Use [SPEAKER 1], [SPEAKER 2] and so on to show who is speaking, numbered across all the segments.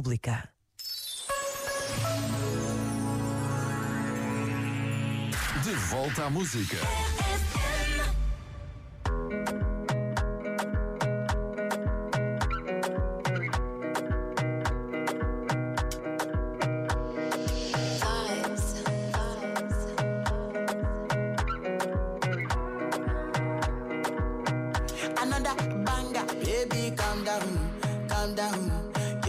[SPEAKER 1] Pública.
[SPEAKER 2] De volta à música.
[SPEAKER 3] Another banger, baby, calm down, calm down.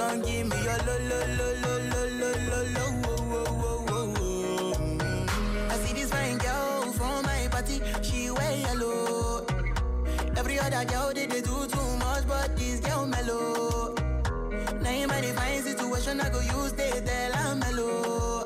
[SPEAKER 3] gon' give me your lo, lo, lo, lo, lo, lo, lo, lo, whoa, whoa, whoa, whoa. Mm. I see this fine girl from my party, she wear yellow. Every other girl they, they do too much, but this girl mellow. Now in my divine situation, I go use they tell I'm mellow.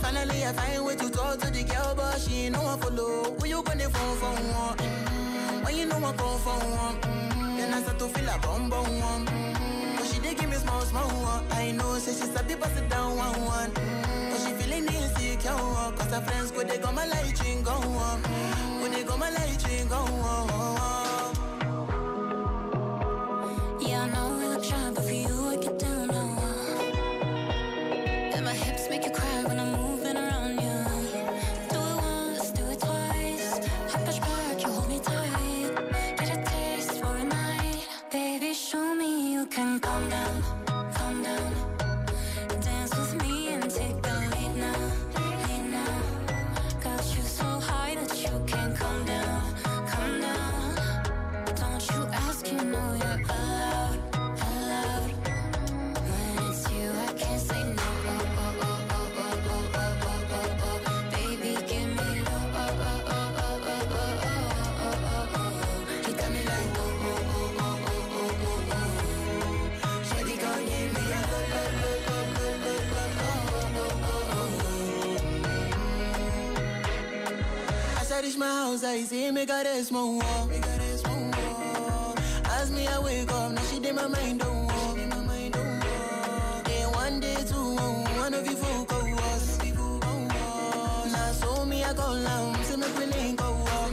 [SPEAKER 3] Finally, I find way to talk to the girl, but she ain't no one follow. Who you gonna phone for one? Mm-hmm. When you know I come for one, mm-hmm. then I start to feel a bum bum one. I know, say she sabi pass it down one one. But she feeling insecure, cause her friends go they go my light ring go on. Go they go my light ring go on.
[SPEAKER 4] My
[SPEAKER 3] house, I see me got a small wall. Me got a small wall. As me I wake up, now she did my mind don't walk. Day one, day two, one of you folk was. Now so me I go down, see me willing go walk.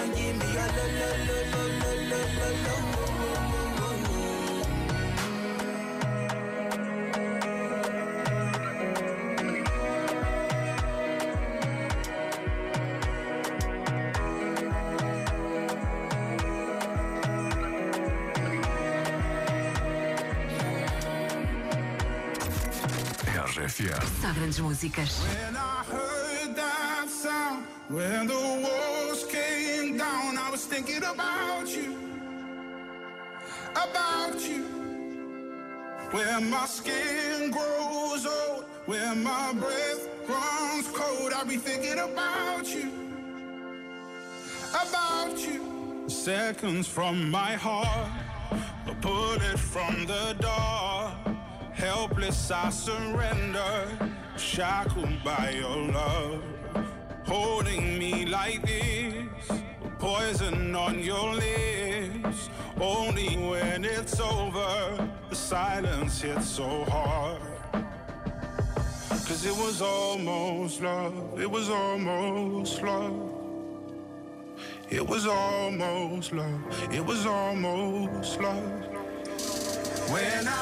[SPEAKER 3] Shawty gon' give me your lo lo lo lo lo lo lo lo.
[SPEAKER 1] Só grandes músicas.
[SPEAKER 5] When I heard that sound, when the walls thinking about you, about you. When my skin grows old, when my breath runs cold, I'll be thinking about you, about you. Seconds from my heart, a bullet from the dark. Helpless, I surrender, shackled by your love. Holding me like this, poison on your lips. Only when it's over, the silence hits so hard. Cause it was almost love, it was almost love. It was almost love, it was almost love. When I